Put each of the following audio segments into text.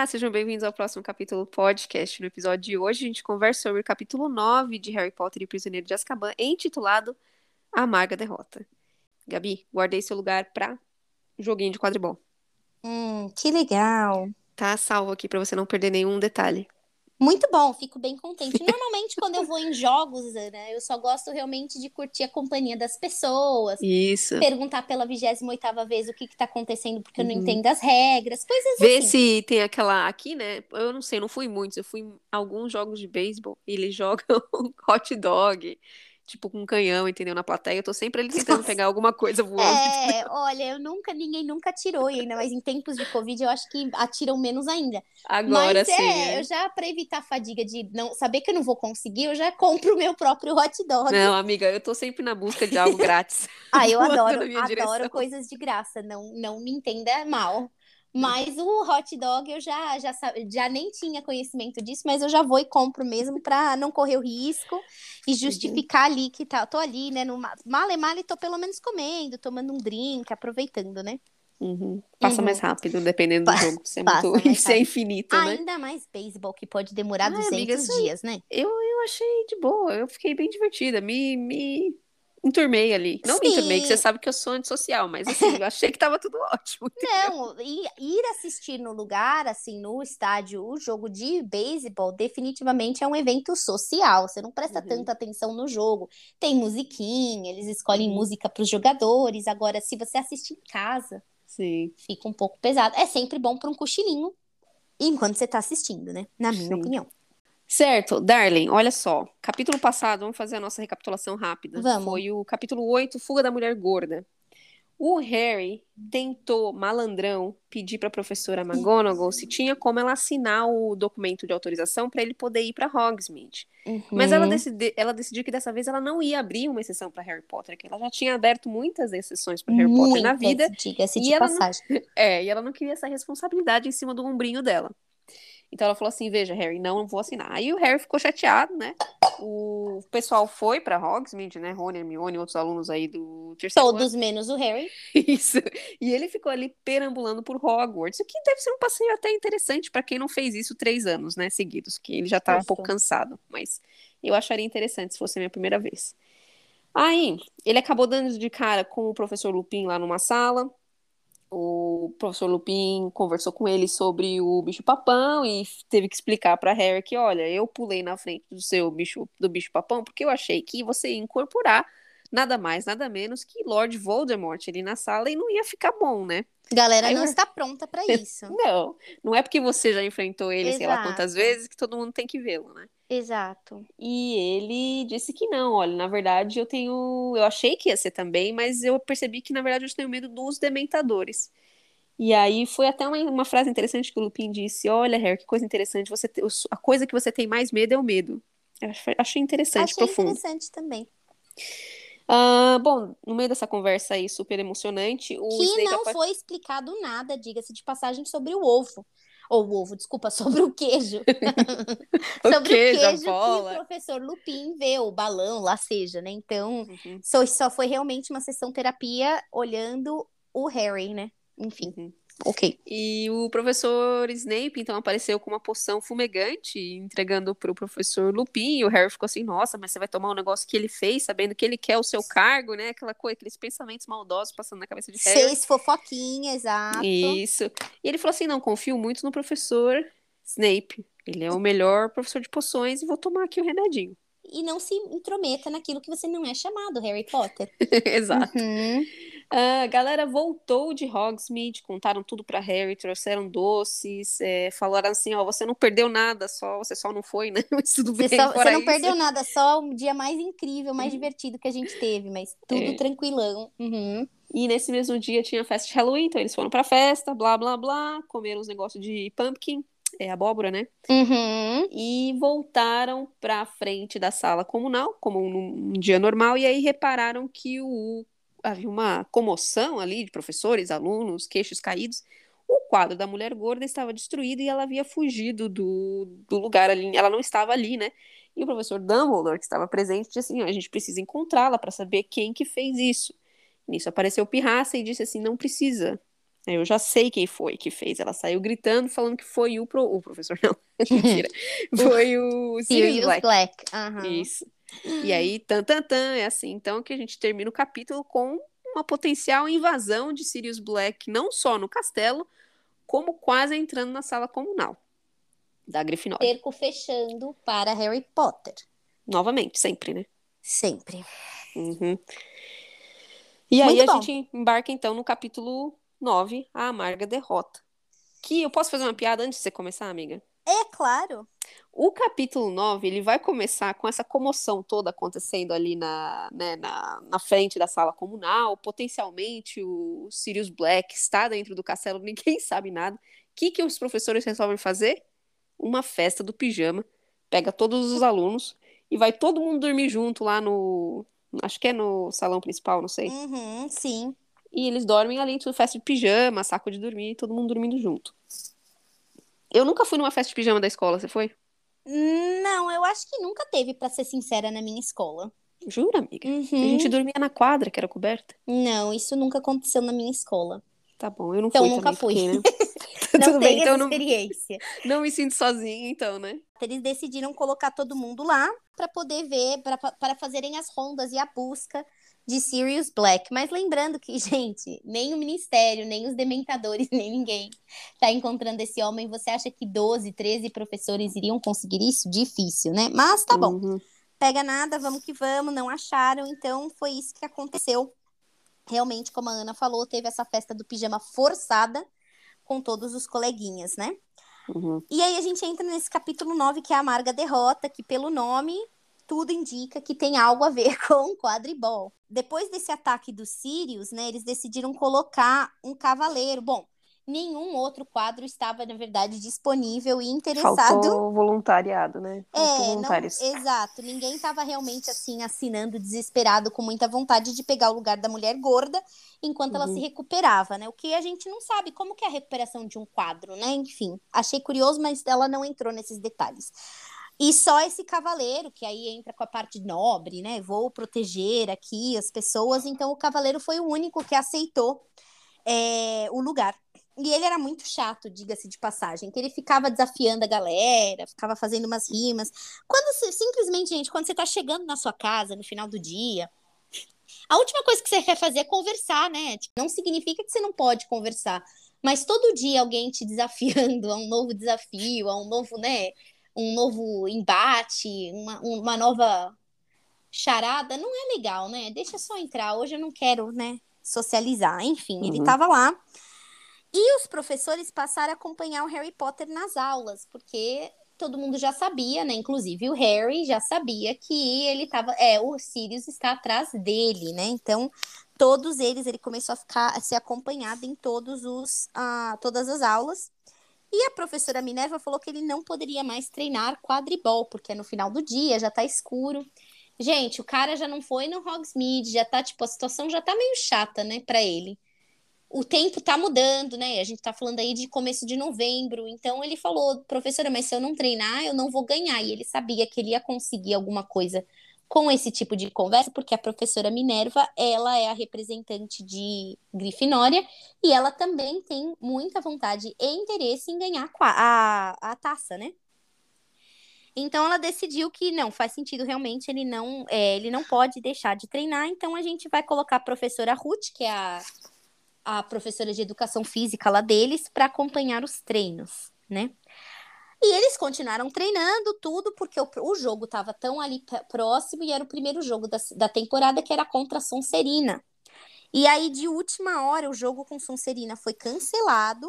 Olá, sejam bem-vindos ao próximo capítulo podcast. No episódio de hoje, a gente conversa sobre o capítulo 9 de Harry Potter e o Prisioneiro de Azkaban, intitulado A Amarga Derrota. Gabi, guardei seu lugar para joguinho de quadribol. Hum, que legal. Tá salvo aqui para você não perder nenhum detalhe. Muito bom, fico bem contente. Normalmente, quando eu vou em jogos, né, eu só gosto realmente de curtir a companhia das pessoas. Isso. Perguntar pela 28 vez o que, que tá acontecendo, porque eu não entendo as regras, coisas Vê assim. se tem aquela aqui, né? Eu não sei, não fui muitos. Eu fui em alguns jogos de beisebol e eles jogam hot dog, tipo com canhão, entendeu? Na plateia. Eu tô sempre ali tentando pegar alguma coisa voando. É, olha, eu nunca, ninguém nunca atirou, e ainda mais em tempos de Covid, eu acho que atiram menos ainda. Agora Mas sim. é, é. eu já, pra evitar a fadiga de não saber que eu não vou conseguir, eu já compro o meu próprio hot dog. Não, amiga, eu tô sempre na busca de algo grátis. Ah, eu adoro, adoro direção. coisas de graça, não, não me entenda mal. Mas o hot dog eu já, já, já nem tinha conhecimento disso, mas eu já vou e compro mesmo pra não correr o risco e justificar ali que tá, tô ali, né, no ma- male male, tô pelo menos comendo, tomando um drink, aproveitando, né? Uhum. Passa Uhum. mais rápido, dependendo do jogo. Isso é, muito... Isso é infinito, né? Ainda mais beisebol que pode demorar Ai, 200 amiga, aí- dias, né? Eu, eu achei de boa, eu fiquei bem divertida. Me, me enturmei ali. Não me enturmei, que você Sim. sabe que eu sou antissocial, mas assim, eu achei que tava tudo ótimo. Não, e ir assistir no lugar, assim, no estádio, o jogo de beisebol, definitivamente é um evento social. Você não presta Uhum. tanta atenção no jogo. Tem musiquinha, eles escolhem Uhum. música para os jogadores. Agora, se você assiste em casa, Sim. fica um pouco pesado. É sempre bom para um cochilinho enquanto você tá assistindo, né? Na minha Sim. opinião. Certo, Darling, olha só. Capítulo passado, vamos fazer a nossa recapitulação rápida. Vamos. Foi o capítulo 8, Fuga da Mulher Gorda. O Harry tentou, malandrão, pedir para a professora McGonagall se tinha como ela assinar o documento de autorização para ele poder ir para Hogsmeade. Mas ela, Uhum. ela decidiu que dessa vez ela não ia abrir uma exceção para Harry Potter, que ela já tinha aberto muitas exceções para Harry Potter na Muitas, vida. diga-se e de ela não- passagem. É, e ela não queria essa responsabilidade em cima do ombrinho dela. Então ela falou assim: Veja, Harry, não vou assinar. Aí o Harry ficou chateado, né? O pessoal foi pra Hogsmeade, né? Rony, Hermione, outros alunos aí do terceiro ano. Todos menos o Harry. Isso. E ele ficou ali perambulando por Hogwarts, o que deve ser um passeio até interessante pra quem não fez isso três anos, né? Seguidos, que ele já tá um pouco cansado. Mas eu acharia interessante se fosse a minha primeira vez. Aí, ele acabou dando de cara com o professor Lupin lá numa sala. O professor Lupin conversou com ele sobre o bicho-papão e teve que explicar para Harry que, olha, eu pulei na frente do seu bicho do bicho-papão porque eu achei que você ia incorporar nada mais, nada menos que Lord Voldemort ali na sala e não ia ficar bom, né? Galera Aí não está pronta para isso. Não, não é porque você já enfrentou ele sei lá Exato. quantas vezes que todo mundo tem que vê-lo, né? Exato. E ele disse que não, olha, na verdade eu tenho, eu achei que ia ser também, mas eu percebi que na verdade eu tenho medo dos dementadores. E aí foi até uma, uma frase interessante que o Lupin disse, olha, Harry, que coisa interessante, você te- a coisa que você tem mais medo é o medo. Eu ach- achei interessante, Achei profundo. interessante também. Ah, bom, no meio dessa conversa aí super emocionante, o que Snape não foi explicado nada, diga-se de passagem, sobre o ovo. Ou o ovo, desculpa, sobre o queijo. o sobre queijo, o queijo que o professor Lupin vê, o balão, lá seja, né? Então, Uhum, só, só foi realmente uma sessão terapia olhando o Harry, né? Enfim, uhum. Ok. E o professor Snape, então, apareceu com uma poção fumegante, entregando pro professor Lupin, e o Harry ficou assim, nossa, mas você vai tomar um negócio que ele fez, sabendo que ele quer o seu cargo, né? Aquela coisa, aqueles pensamentos maldosos passando na cabeça de Harry. Fez fofoquinha, exato. Isso. E ele falou assim, não, confio muito no professor Snape. Ele é o melhor professor de poções e vou tomar aqui o remedinho. E não se intrometa naquilo que você não é chamado, Harry Potter. Exato. Uhum. A galera voltou de Hogsmeade, contaram tudo pra Harry, trouxeram doces, é, falaram assim, ó, você não perdeu nada, só você só não foi, né? Mas tudo Você, bem, só- fora você não isso. perdeu nada, só o dia mais incrível, mais divertido que a gente teve, mas tudo É. tranquilão. Uhum. E nesse mesmo dia tinha festa de Halloween, então eles foram pra festa, blá, blá, blá, comeram uns negócios de pumpkin, é abóbora, né? Uhum. E voltaram pra frente da sala comunal, como num dia normal, e aí repararam que o havia uma comoção ali de professores, alunos, queixos caídos. O quadro da mulher gorda estava destruído e ela havia fugido do, do lugar ali. Ela não estava ali, né? E o professor Dumbledore, que estava presente, disse assim: "Ó, a gente precisa encontrá-la para saber quem que fez isso. Nisso apareceu Pirraça e disse assim: não precisa. Eu já sei quem foi que fez. Ela saiu gritando, falando que foi o, pro... o professor, não. Mentira. foi o Sirius, Black. Black. Uhum. Isso. E aí, tan, tan, tan, é assim, então, que a gente termina o capítulo com uma potencial invasão de Sirius Black, não só no castelo, como quase entrando na sala comunal da Grifinória. Cerco fechando para Harry Potter. Novamente, sempre, né? Sempre. Uhum. E aí Muito a bom. gente embarca, então, no capítulo 9, A Amarga Derrota. Que eu posso fazer uma piada antes de você começar, amiga? É, claro. O capítulo 9, ele vai começar com essa comoção toda acontecendo ali na, né, na, na frente da sala comunal. Potencialmente o Sirius Black está dentro do castelo, ninguém sabe nada. O que, que os professores resolvem fazer? Uma festa do pijama. Pega todos os alunos e vai todo mundo dormir junto lá no. Acho que é no salão principal, não sei. Uhum, sim. E eles dormem ali, tudo festa de pijama, saco de dormir, todo mundo dormindo junto. Eu nunca fui numa festa de pijama da escola, você foi? Não, eu acho que nunca teve, para ser sincera, na minha escola. Jura, amiga? Uhum. A gente dormia na quadra, que era coberta. Não, isso nunca aconteceu na minha escola. Tá bom, eu não então, fui nunca também, fui. porque, né? não Tudo bem, então essa não, experiência. não me sinto sozinha, então, né? Eles decidiram colocar todo mundo lá para poder ver, para fazerem as rondas e a busca de Sirius Black. Mas lembrando que, gente, nem o ministério, nem os dementadores, nem ninguém tá encontrando esse homem. Você acha que 12, 13 professores iriam conseguir isso? Difícil, né? Mas tá bom. Uhum. Pega nada, vamos que vamos, não acharam, então foi isso que aconteceu. Realmente, como a Ana falou, teve essa festa do pijama forçada com todos os coleguinhas, né? Uhum. E aí a gente entra nesse capítulo 9, que é a amarga derrota, que pelo nome tudo indica que tem algo a ver com quadribol. Depois desse ataque dos Sirius, né, eles decidiram colocar um cavaleiro. Bom, nenhum outro quadro estava, na verdade, disponível e interessado. Faltou voluntariado, né? Faltou É, não, voluntários. exato. Ninguém estava realmente assim assinando desesperado com muita vontade de pegar o lugar da mulher gorda enquanto ela Uhum. se recuperava, né? O que a gente não sabe como que é a recuperação de um quadro, né? Enfim, achei curioso, mas ela não entrou nesses detalhes. E só esse cavaleiro, que aí entra com a parte nobre, né? Vou proteger aqui as pessoas. Então, o cavaleiro foi o único que aceitou é, o lugar. E ele era muito chato, diga-se de passagem, que ele ficava desafiando a galera, ficava fazendo umas rimas. Quando você, simplesmente, gente, quando você tá chegando na sua casa no final do dia, a última coisa que você quer fazer é conversar, né? Tipo, não significa que você não pode conversar, mas todo dia alguém te desafiando a um novo desafio, a um novo, né? Um novo embate, uma, uma nova charada, não é legal, né? Deixa só entrar. Hoje eu não quero, né? Socializar. Enfim, ele Uhum. tava lá. E os professores passaram a acompanhar o Harry Potter nas aulas, porque todo mundo já sabia, né? Inclusive o Harry já sabia que ele tava. É, o Sirius está atrás dele, né? Então, todos eles, ele começou a ficar a ser acompanhado em todos os, ah, todas as aulas. E a professora Minerva falou que ele não poderia mais treinar quadribol, porque é no final do dia, já tá escuro. Gente, o cara já não foi no Hogsmeade, já tá, tipo, a situação já tá meio chata, né, pra ele. O tempo tá mudando, né? A gente tá falando aí de começo de novembro. Então ele falou, professora, mas se eu não treinar, eu não vou ganhar. E ele sabia que ele ia conseguir alguma coisa com esse tipo de conversa, porque a professora Minerva, ela é a representante de Grifinória e ela também tem muita vontade e interesse em ganhar a, a, a taça, né? Então ela decidiu que não faz sentido realmente ele não é, ele não pode deixar de treinar. Então a gente vai colocar a professora Ruth, que é a, a professora de educação física lá deles, para acompanhar os treinos, né? E eles continuaram treinando tudo, porque o, o jogo estava tão ali próximo e era o primeiro jogo da, da temporada que era contra a Sonserina. E aí, de última hora, o jogo com Sonserina foi cancelado,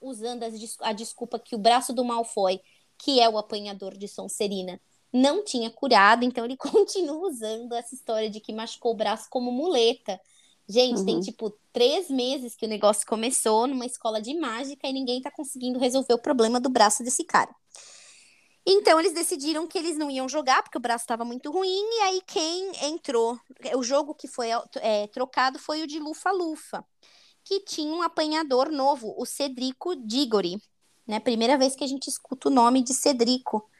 usando a desculpa que o braço do Malfoy, que é o apanhador de Sonserina, não tinha curado, então ele continua usando essa história de que machucou o braço como muleta. Gente, uhum. tem tipo três meses que o negócio começou numa escola de mágica e ninguém tá conseguindo resolver o problema do braço desse cara. Então eles decidiram que eles não iam jogar porque o braço estava muito ruim e aí quem entrou, o jogo que foi é, trocado foi o de Lufa Lufa, que tinha um apanhador novo, o Cedrico Diggory, né? Primeira vez que a gente escuta o nome de Cedrico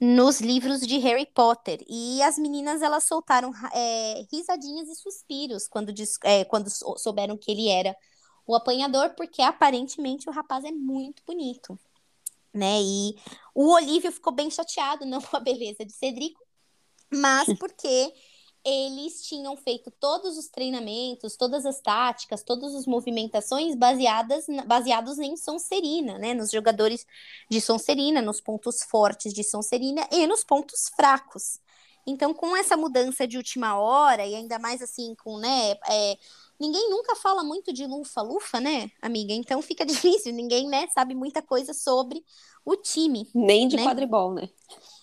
nos livros de Harry Potter. E as meninas elas soltaram é, risadinhas e suspiros quando, é, quando souberam que ele era o apanhador, porque aparentemente o rapaz é muito bonito, né? E o Olívio ficou bem chateado, não com a beleza de Cedrico, mas porque eles tinham feito todos os treinamentos, todas as táticas, todas as movimentações baseadas baseados em Sonserina, né? Nos jogadores de Sonserina, nos pontos fortes de Sonserina e nos pontos fracos. Então, com essa mudança de última hora, e ainda mais assim, com, né? É, ninguém nunca fala muito de lufa-lufa, né, amiga? Então fica difícil, ninguém, né, sabe muita coisa sobre o time. Nem de né? quadribol, né?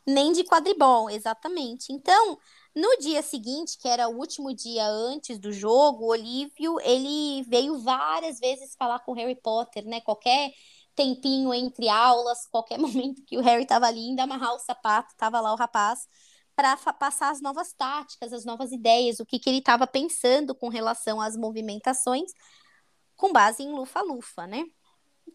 Nem de quadribol, exatamente. Então, no dia seguinte, que era o último dia antes do jogo, o Olívio, ele veio várias vezes falar com o Harry Potter, né? Qualquer tempinho entre aulas, qualquer momento que o Harry estava ali, indo amarrar o sapato, tava lá o rapaz, para passar as novas táticas, as novas ideias, o que, que ele estava pensando com relação às movimentações, com base em lufa-lufa, né?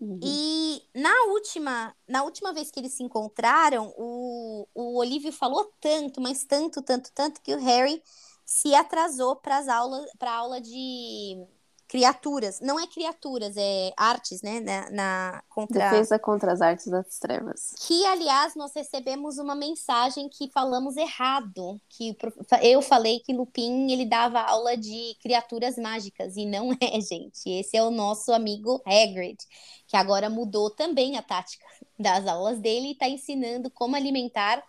Uhum. E na última, na última vez que eles se encontraram, o, o Olívio falou tanto, mas tanto, tanto, tanto, que o Harry se atrasou para as aulas, para aula de criaturas. Não é criaturas, é artes, né? Na, na contra... Defesa contra as artes das trevas. Que, aliás, nós recebemos uma mensagem que falamos errado. Que eu falei que Lupin ele dava aula de criaturas mágicas. E não é, gente. Esse é o nosso amigo Hagrid, que agora mudou também a tática das aulas dele e está ensinando como alimentar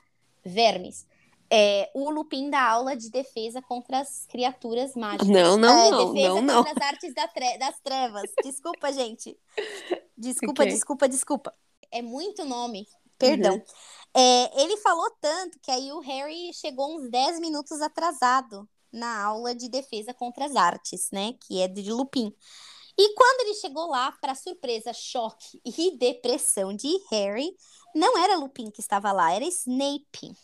vermes é, o Lupin da aula de defesa contra as criaturas mágicas. Não, não, é, não. Defesa não, contra as artes da tre das trevas. Desculpa, gente. Desculpa, okay. desculpa, desculpa. É muito nome. Perdão. Uhum. É, ele falou tanto que aí o Harry chegou uns 10 minutos atrasado na aula de defesa contra as artes, né? Que é de Lupin. E quando ele chegou lá, para surpresa, choque e depressão de Harry, não era Lupin que estava lá, era Snape.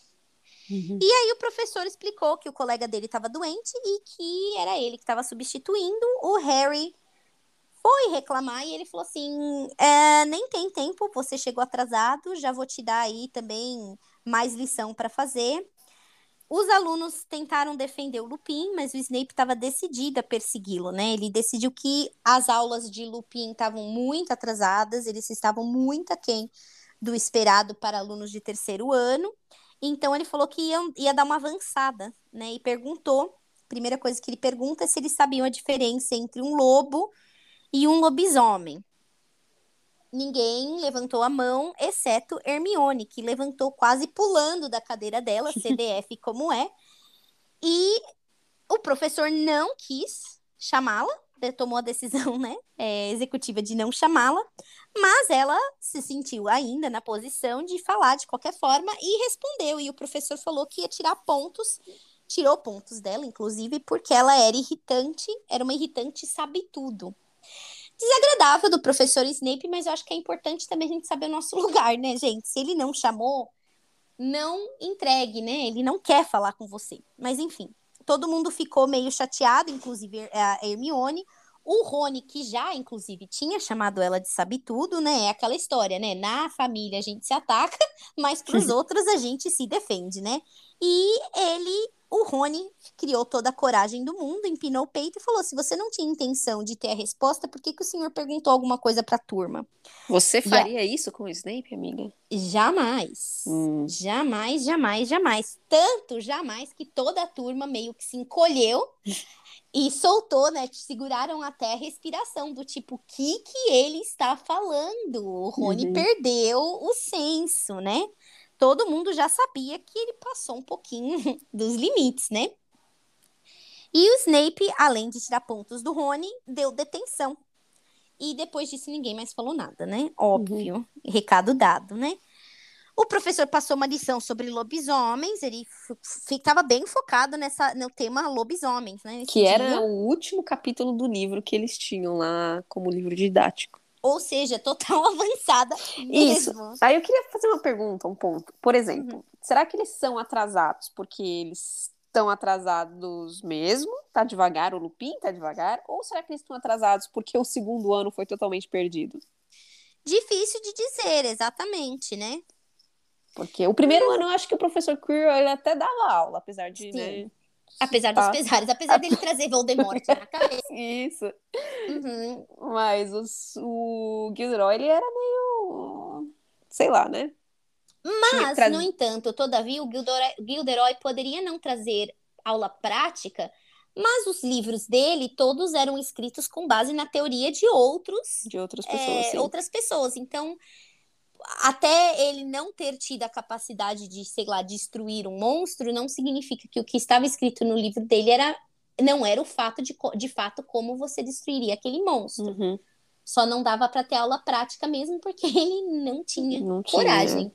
Uhum. E aí o professor explicou que o colega dele estava doente e que era ele que estava substituindo. O Harry foi reclamar e ele falou assim: é, nem tem tempo, você chegou atrasado, já vou te dar aí também mais lição para fazer. Os alunos tentaram defender o Lupin, mas o Snape estava decidido a persegui-lo, né? Ele decidiu que as aulas de Lupin estavam muito atrasadas, eles estavam muito aquém do esperado para alunos de terceiro ano. Então ele falou que ia, ia dar uma avançada, né? E perguntou. A primeira coisa que ele pergunta é se eles sabiam a diferença entre um lobo e um lobisomem. Ninguém levantou a mão, exceto Hermione, que levantou quase pulando da cadeira dela, CDF como é. E o professor não quis chamá-la, tomou a decisão né, é, executiva de não chamá-la, mas ela se sentiu ainda na posição de falar de qualquer forma e respondeu. E o professor falou que ia tirar pontos, tirou pontos dela, inclusive, porque ela era irritante, era uma irritante sabe tudo. Desagradável do professor Snape, mas eu acho que é importante também a gente saber o nosso lugar, né, gente? Se ele não chamou, não entregue, né? Ele não quer falar com você. Mas enfim, todo mundo ficou meio chateado, inclusive a Hermione. O Rony, que já, inclusive, tinha chamado ela de sabe tudo, né? É aquela história, né? Na família a gente se ataca, mas para os outros a gente se defende, né? E ele o Rony criou toda a coragem do mundo, empinou o peito e falou: se você não tinha intenção de ter a resposta, por que, que o senhor perguntou alguma coisa para a turma? Você faria Já... isso com o Snape, amiga? Jamais. Hum. Jamais, jamais, jamais. Tanto jamais que toda a turma meio que se encolheu e soltou, né? Seguraram até a respiração, do tipo, o que, que ele está falando? O Rony uhum. perdeu o senso, né? todo mundo já sabia que ele passou um pouquinho dos limites, né? E o Snape, além de tirar pontos do Rony, deu detenção. E depois disso ninguém mais falou nada, né? Óbvio, uhum. recado dado, né? O professor passou uma lição sobre lobisomens, ele ficava bem focado nessa, no tema lobisomens, né? Que dia. era o último capítulo do livro que eles tinham lá como livro didático. Ou seja, total avançada mesmo. Isso. Aí eu queria fazer uma pergunta, um ponto. Por exemplo, uhum. será que eles são atrasados porque eles estão atrasados mesmo? Tá devagar, o Lupin tá devagar? Ou será que eles estão atrasados porque o segundo ano foi totalmente perdido? Difícil de dizer, exatamente, né? Porque o primeiro ano eu acho que o professor Quirrell ele até dava aula, apesar de, né, Apesar dos pesares, apesar dele trazer Voldemort na cabeça. Isso. Uhum. Mas os, o Gilderoy, ele era meio. Sei lá, né? Mas, Tra- no entanto, todavia, o Gilderoy, Gilderoy poderia não trazer aula prática, mas os livros dele todos eram escritos com base na teoria de outros De outras pessoas, é, outras pessoas. Então, até ele não ter tido a capacidade de, sei lá, destruir um monstro, não significa que o que estava escrito no livro dele era não era o fato de, de fato como você destruiria aquele monstro. Uhum. Só não dava para ter aula prática mesmo porque ele não tinha Não tinha. coragem,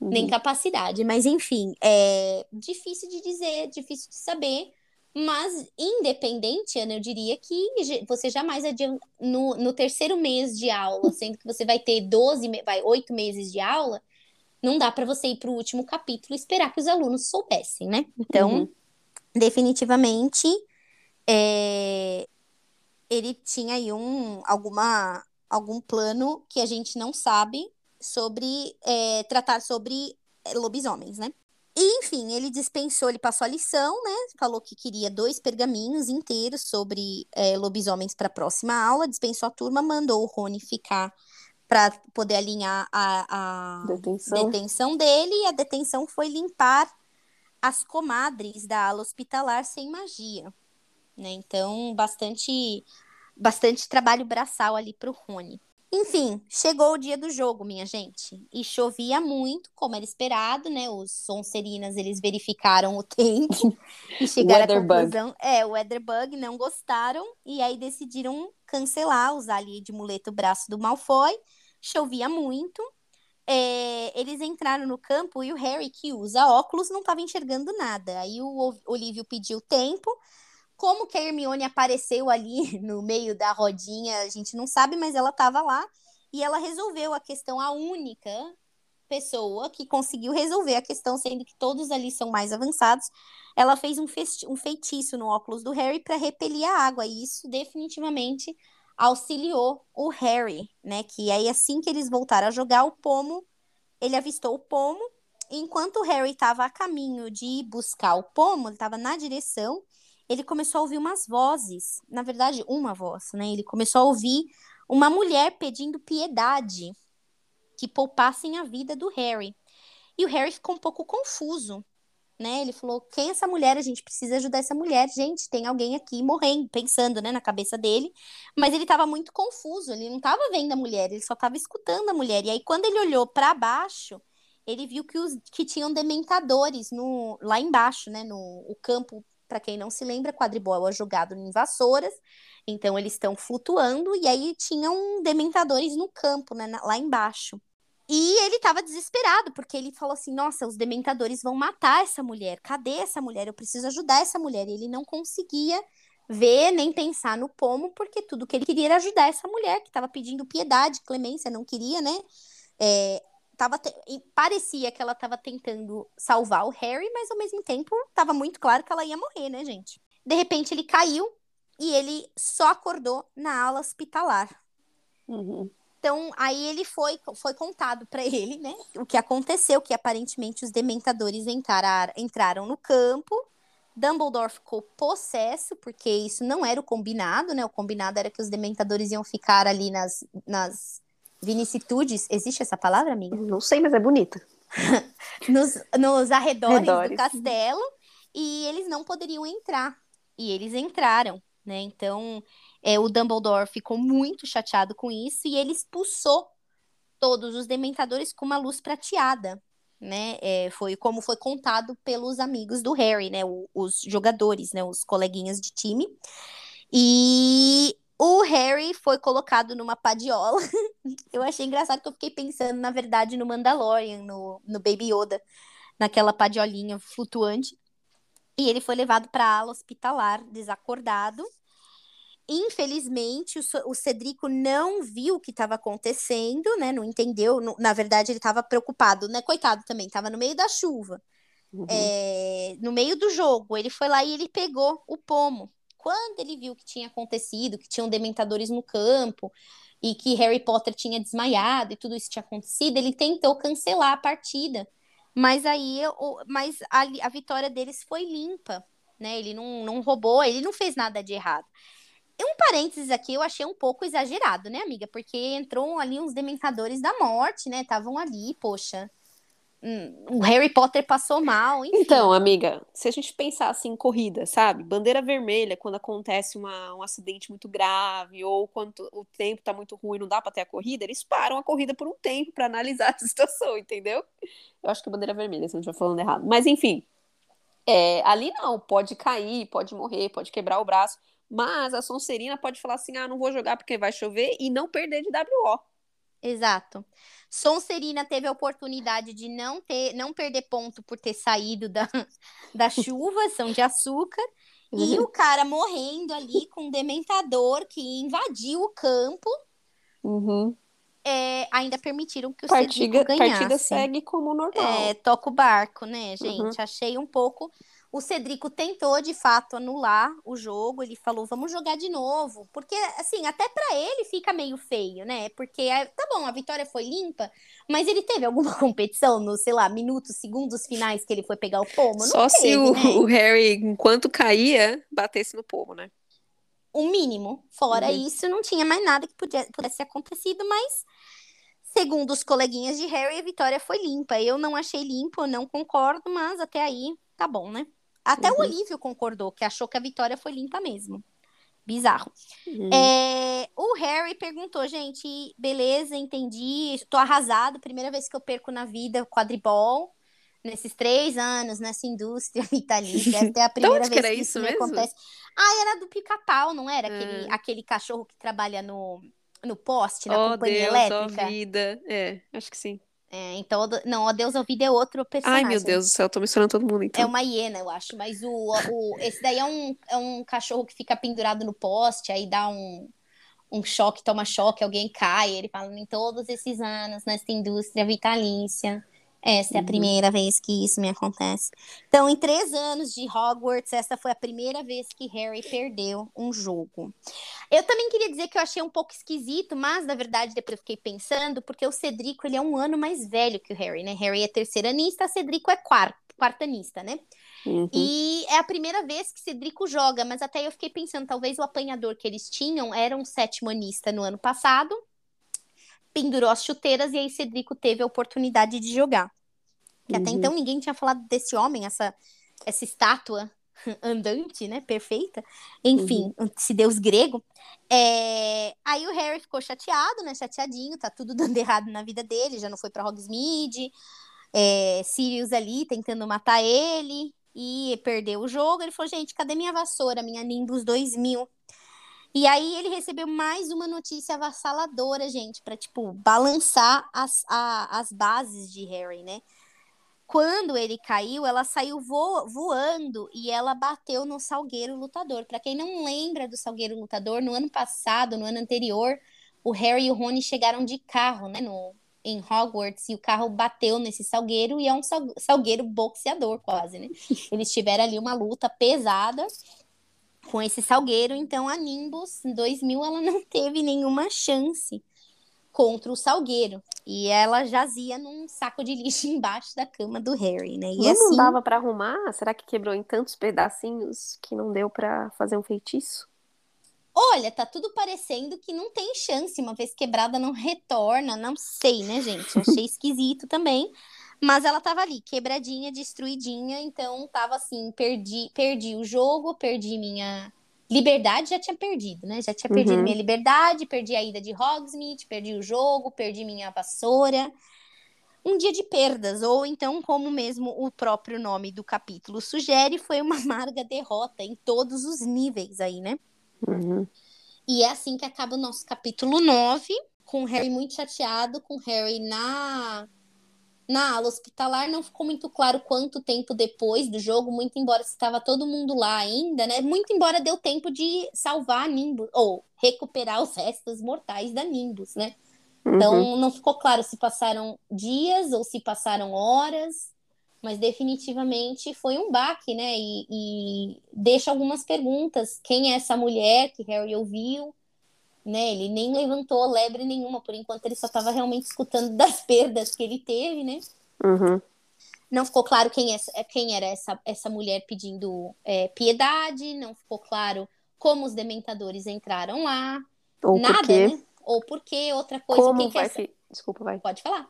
Uhum. nem capacidade. Mas enfim, é difícil de dizer, difícil de saber. Mas, independente, Ana, eu diria que você jamais adianta no, no terceiro mês de aula, sendo que você vai ter 12, me- vai, 8 meses de aula, não dá para você ir para o último capítulo e esperar que os alunos soubessem, né? Então, Uhum. definitivamente, é, ele tinha aí um, alguma, algum plano que a gente não sabe sobre é, tratar sobre é, lobisomens, né? E, enfim, ele dispensou, ele passou a lição, né? Falou que queria dois pergaminhos inteiros sobre é, lobisomens para a próxima aula, dispensou a turma, mandou o Rony ficar para poder alinhar a, a Detenção. detenção dele, e a detenção foi limpar as comadres da ala hospitalar sem magia, né? Então, bastante bastante trabalho braçal ali pro Rony. Enfim, chegou o dia do jogo, minha gente, e chovia muito, como era esperado, né? Os Sonserinas, eles verificaram o tempo e chegaram à conclusão, é, o Weatherbug não gostaram e aí decidiram cancelar, usar ali de muleta o braço do Malfoy. Chovia muito, é, eles entraram no campo e o Harry, que usa óculos, não estava enxergando nada. Aí o O- Olívio pediu tempo. Como que a Hermione apareceu ali no meio da rodinha, a gente não sabe, mas ela estava lá e ela resolveu a questão, a única pessoa que conseguiu resolver a questão, sendo que todos ali são mais avançados. Ela fez um, um feitiço no óculos do Harry para repelir a água, e isso definitivamente auxiliou o Harry, né? Que aí assim que eles voltaram a jogar o pomo, ele avistou o pomo. Enquanto o Harry estava a caminho de buscar o pomo, ele estava na direção, ele começou a ouvir umas vozes. Na verdade, uma voz, né? Ele começou a ouvir uma mulher pedindo piedade, que poupassem a vida do Harry. E o Harry ficou um pouco confuso, né? Ele falou: quem é essa mulher? A gente precisa ajudar essa mulher. Gente, tem alguém aqui morrendo, pensando, né, na cabeça dele. Mas ele estava muito confuso, ele não estava vendo a mulher, ele só estava escutando a mulher. E aí, quando ele olhou para baixo, ele viu que, os, que tinham dementadores no, lá embaixo, né? No o campo, para quem não se lembra, quadribol é jogado em vassouras. Então, eles estão flutuando, e aí tinham dementadores no campo, né? Lá embaixo. E ele estava desesperado, porque ele falou assim: Nossa, os dementadores vão matar essa mulher. Cadê essa mulher? Eu preciso ajudar essa mulher. E ele não conseguia ver nem pensar no pomo, porque tudo que ele queria era ajudar essa mulher que estava pedindo piedade, clemência, não queria, né? É, tava te- parecia que ela estava tentando salvar o Harry, mas ao mesmo tempo estava muito claro que ela ia morrer, né, gente? De repente ele caiu e ele só acordou na ala hospitalar. Uhum. Então, aí ele foi, foi contado para ele, né? O que aconteceu, que aparentemente os dementadores entraram, entraram no campo. Dumbledore ficou possesso, porque isso não era o combinado, né? O combinado era que os dementadores iam ficar ali nas, nas vinicitudes. Existe essa palavra, amiga? Não sei, mas é bonita. Nos, nos arredores, Arredores. do castelo. E eles não poderiam entrar. E eles entraram, né? Então, é, o Dumbledore ficou muito chateado com isso e ele expulsou todos os dementadores com uma luz prateada, né? É, foi como foi contado pelos amigos do Harry, né? O- os jogadores, né? Os coleguinhas de time. E o Harry foi colocado numa padiola. Eu achei engraçado que eu fiquei pensando, na verdade, no Mandalorian, no, no Baby Yoda, naquela padiolinha flutuante. E ele foi levado para a ala hospitalar, desacordado. Infelizmente, o, Cedrico não viu o que estava acontecendo, né? Não entendeu. Na verdade, ele estava preocupado, né? Coitado também, estava no meio da chuva, Uhum. é, no meio do jogo. Ele foi lá e ele pegou o pomo. Quando ele viu o que tinha acontecido, que tinham dementadores no campo e que Harry Potter tinha desmaiado e tudo isso tinha acontecido, ele tentou cancelar a partida. Mas aí mas a, a vitória deles foi limpa, né? Ele não, não roubou, ele não fez nada de errado. Um parênteses aqui, eu achei um pouco exagerado, né, amiga? Porque entrou ali uns dementadores da morte, né? Estavam ali, poxa. O Harry Potter passou mal. Enfim. Então, amiga, se a gente pensar assim, corrida, sabe? Bandeira vermelha, quando acontece uma, um acidente muito grave, ou quando o tempo tá muito ruim, não dá pra ter a corrida, eles param a corrida por um tempo para analisar a situação, entendeu? Eu acho que é bandeira vermelha, se não estiver falando errado. Mas enfim, é, ali não, pode cair, pode morrer, pode quebrar o braço, mas a Sonserina pode falar assim: ah, não vou jogar porque vai chover e não perder de WO. Exato. Sonserina teve a oportunidade de não ter, não perder ponto por ter saído da, da chuva, são de açúcar, uhum. e o cara morrendo ali com um dementador que invadiu o campo. Uhum. É, ainda permitiram que o partida, Cedrico ganhasse. partida segue como normal. É, toca o barco, né, gente? Uhum. Achei um pouco o Cedrico tentou, de fato, anular o jogo. Ele falou, vamos jogar de novo. Porque, assim, até para ele fica meio feio, né? Porque, é, tá bom, a vitória foi limpa, mas ele teve alguma competição nos, sei lá, minutos, segundos finais que ele foi pegar o pomo? Não Só teve, se o, né? o, Harry, enquanto caía, batesse no pomo, né? O mínimo. Fora uhum. isso, não tinha mais nada que podia, pudesse ter acontecido, mas... Segundo os coleguinhas de Harry, a vitória foi limpa. Eu não achei limpo, não concordo, mas até aí tá bom, né? Até uhum. o Olívio concordou, que achou que a vitória foi limpa mesmo. Bizarro. Uhum. É, o Harry perguntou, gente, beleza, entendi, estou arrasado, primeira vez que eu perco na vida quadribol, nesses três anos, nessa indústria vitalícia, essa é a primeira vez que, que isso, isso acontece. Ah, era do pica-pau, não era? Aquele, é. aquele cachorro que trabalha no, no poste, na oh, companhia Deus, elétrica? Oh, vida. É, acho que sim. É, então, não, o Deus Ouvido é outro personagem. Ai, meu Deus do céu, eu tô misturando todo mundo, então. É uma hiena, eu acho, mas o, o, esse daí é um, é um cachorro que fica pendurado no poste, aí dá um, um choque, toma choque, alguém cai, ele fala, em todos esses anos, nessa indústria vitalícia, essa é a uhum. primeira vez que isso me acontece. Então, em três anos de Hogwarts, essa foi a primeira vez que Harry perdeu um jogo. Eu também queria dizer que eu achei um pouco esquisito, mas na verdade depois eu fiquei pensando, porque o Cedrico ele é um ano mais velho que o Harry, né? Harry é terceiranista, Cedrico é quarto, quartanista, né? Uhum. E é a primeira vez que Cedrico joga, mas até eu fiquei pensando, talvez o apanhador que eles tinham era um sétimo anista no ano passado pendurou as chuteiras e aí Cedrico teve a oportunidade de jogar. Que uhum. até então ninguém tinha falado desse homem, essa, essa estátua andante, né? Perfeita. Enfim, uhum. esse deus grego. É... Aí o Harry ficou chateado, né? Chateadinho, tá tudo dando errado na vida dele, já não foi pra Hogsmeade. É... Sirius ali tentando matar ele e perdeu o jogo. Ele falou, gente, cadê minha vassoura, minha Nimbus 2000? E aí ele recebeu mais uma notícia avassaladora, gente, para tipo balançar as, a, as bases de Harry, né? Quando ele caiu, ela saiu vo voando e ela bateu no Salgueiro Lutador. Para quem não lembra do Salgueiro Lutador, no ano passado, no ano anterior, o Harry e o Rony chegaram de carro, né, no, em Hogwarts e o carro bateu nesse salgueiro e é um salgueiro boxeador quase, né? Eles tiveram ali uma luta pesada com esse salgueiro, então a Nimbus em 2000 ela não teve nenhuma chance contra o salgueiro e ela jazia num saco de lixo embaixo da cama do Harry, né? E não, assim, não dava para arrumar? Será que quebrou em tantos pedacinhos que não deu para fazer um feitiço? Olha, tá tudo parecendo que não tem chance, uma vez quebrada não retorna, não sei, né, gente? Achei esquisito também. Mas ela tava ali, quebradinha, destruidinha, então tava assim, perdi, perdi o jogo, perdi minha liberdade, já tinha perdido, né? Já tinha perdido uhum. minha liberdade, perdi a ida de Hogsmeade, perdi o jogo, perdi minha vassoura. Um dia de perdas, ou então, como mesmo o próprio nome do capítulo sugere, foi uma amarga derrota em todos os níveis aí, né? Uhum. E é assim que acaba o nosso capítulo 9, com o Harry muito chateado, com o Harry na na ala hospitalar não ficou muito claro quanto tempo depois do jogo, muito embora estava todo mundo lá ainda, né? Muito embora deu tempo de salvar a Nimbus, ou recuperar os restos mortais da Nimbus, né? Uhum. Então não ficou claro se passaram dias ou se passaram horas, mas definitivamente foi um baque, né? E, e deixa algumas perguntas. Quem é essa mulher que Harry ouviu? Né? Ele nem levantou lebre nenhuma, por enquanto ele só estava realmente escutando das perdas que ele teve, né? Uhum. Não ficou claro quem, é, quem era essa, essa mulher pedindo é, piedade, não ficou claro como os dementadores entraram lá. Ou nada, porque... né? Ou porque outra coisa. Como que vai essa... fi- Desculpa, vai. Pode falar.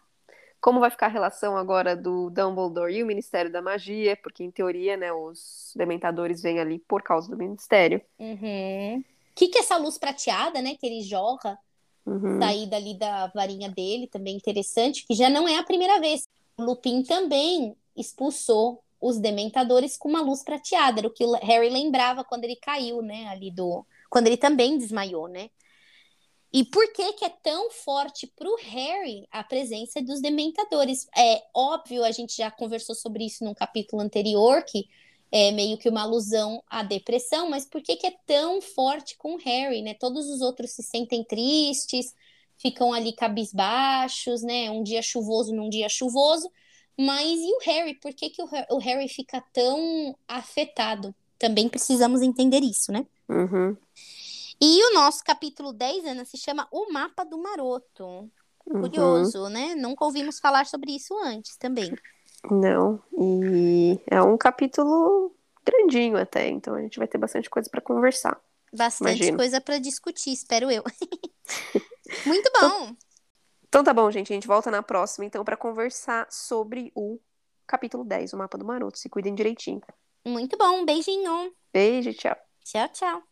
Como vai ficar a relação agora do Dumbledore e o Ministério da Magia? Porque, em teoria, né, os dementadores vêm ali por causa do Ministério. Uhum. O que, que é essa luz prateada, né? Que ele jorra, Uhum. sair dali da varinha dele, também interessante, que já não é a primeira vez. O Lupin também expulsou os dementadores com uma luz prateada, era o que o Harry lembrava quando ele caiu, né? Ali do. Quando ele também desmaiou, né? E por que que é tão forte pro Harry a presença dos dementadores? É óbvio, a gente já conversou sobre isso num capítulo anterior, que é meio que uma alusão à depressão, mas por que que é tão forte com o Harry, né? Todos os outros se sentem tristes, ficam ali cabisbaixos, né? Um dia chuvoso num dia chuvoso, mas e o Harry? Por que que o Har- o Harry fica tão afetado? Também precisamos entender isso, né? Uhum. E o nosso capítulo 10, Ana, se chama O Mapa do Maroto. Uhum. Curioso, né? Nunca ouvimos falar sobre isso antes também. Não. E é um capítulo grandinho até, então a gente vai ter bastante coisa para conversar. Bastante Imagino. coisa para discutir, espero eu. Muito bom. Então tá bom, gente. A gente volta na próxima, então, para conversar sobre o capítulo 10, o mapa do Maroto. Se cuidem direitinho. Muito bom. Um beijinho. Beijo, tchau. Tchau, tchau.